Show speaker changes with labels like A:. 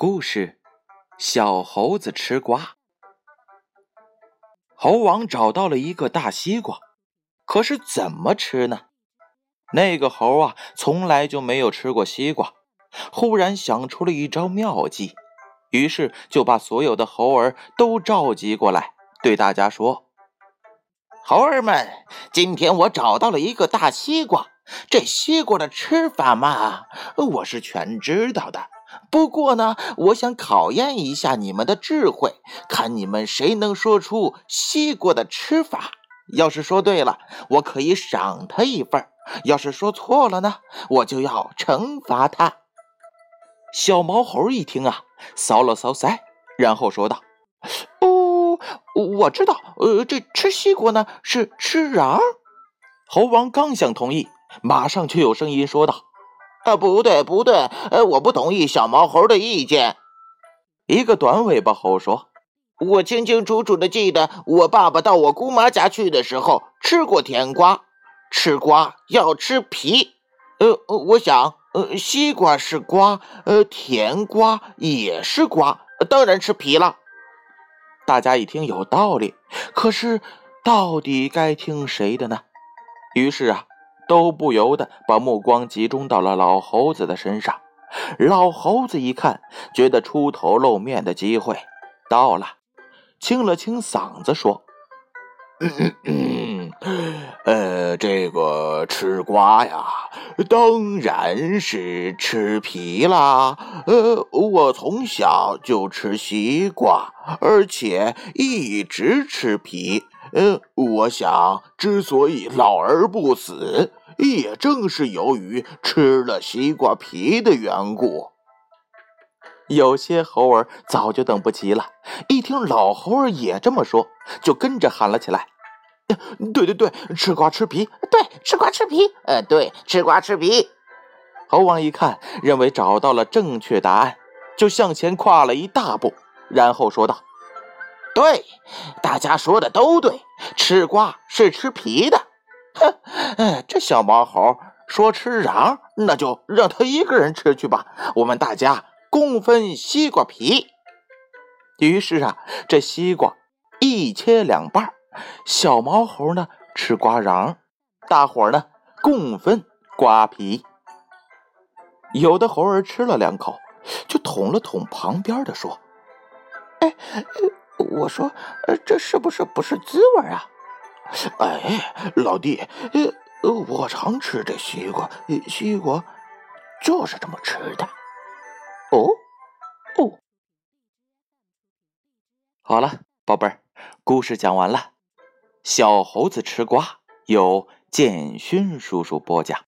A: 故事：小猴子吃瓜。猴王找到了一个大西瓜，可是怎么吃呢？那个猴啊，从来就没有吃过西瓜，忽然想出了一招妙计，于是就把所有的猴儿都召集过来，对大家说：“
B: 猴儿们，今天我找到了一个大西瓜，这西瓜的吃法嘛，我是全知道的。”不过呢，我想考验一下你们的智慧，看你们谁能说出西瓜的吃法。要是说对了，我可以赏他一份；要是说错了呢，我就要惩罚他。
A: 小毛猴一听啊，搔了搔腮，然后说道：“
B: 哦，我知道，呃，这吃西瓜呢是吃瓤。”
A: 猴王刚想同意，马上却有声音说道。
B: 啊，不对，不对，呃，我不同意小毛猴的意见。
A: 一个短尾巴猴说：“
B: 我清清楚楚的记得，我爸爸到我姑妈家去的时候吃过甜瓜，吃瓜要吃皮。呃，我想，呃，西瓜是瓜，呃，甜瓜也是瓜，当然吃皮了。”
A: 大家一听有道理，可是到底该听谁的呢？于是啊。都不由得把目光集中到了老猴子的身上。老猴子一看，觉得出头露面的机会到了，清了清嗓子说：“
C: 呃，这个吃瓜呀，当然是吃皮啦。呃，我从小就吃西瓜，而且一直吃皮。呃，我想，之所以老而不死。”也正是由于吃了西瓜皮的缘故，
A: 有些猴儿早就等不及了，一听老猴儿也这么说，就跟着喊了起来：“
B: 对对对，吃瓜吃皮，对，吃瓜吃皮，呃，对，吃瓜吃皮。”
A: 猴王一看，认为找到了正确答案，就向前跨了一大步，然后说道：“
B: 对，大家说的都对，吃瓜是吃皮的。”哼，哎，这小毛猴说吃瓤，那就让他一个人吃去吧。我们大家共分西瓜皮。
A: 于是啊，这西瓜一切两半，小毛猴呢吃瓜瓤，大伙呢共分瓜皮。有的猴儿吃了两口，就捅了捅旁边的，说：“
B: 哎，我说，这是不是不是滋味啊？”
C: 哎，老弟，呃，我常吃这西瓜，西瓜就是这么吃的。
B: 哦，哦，
A: 好了，宝贝儿，故事讲完了。小猴子吃瓜，由建勋叔叔播讲。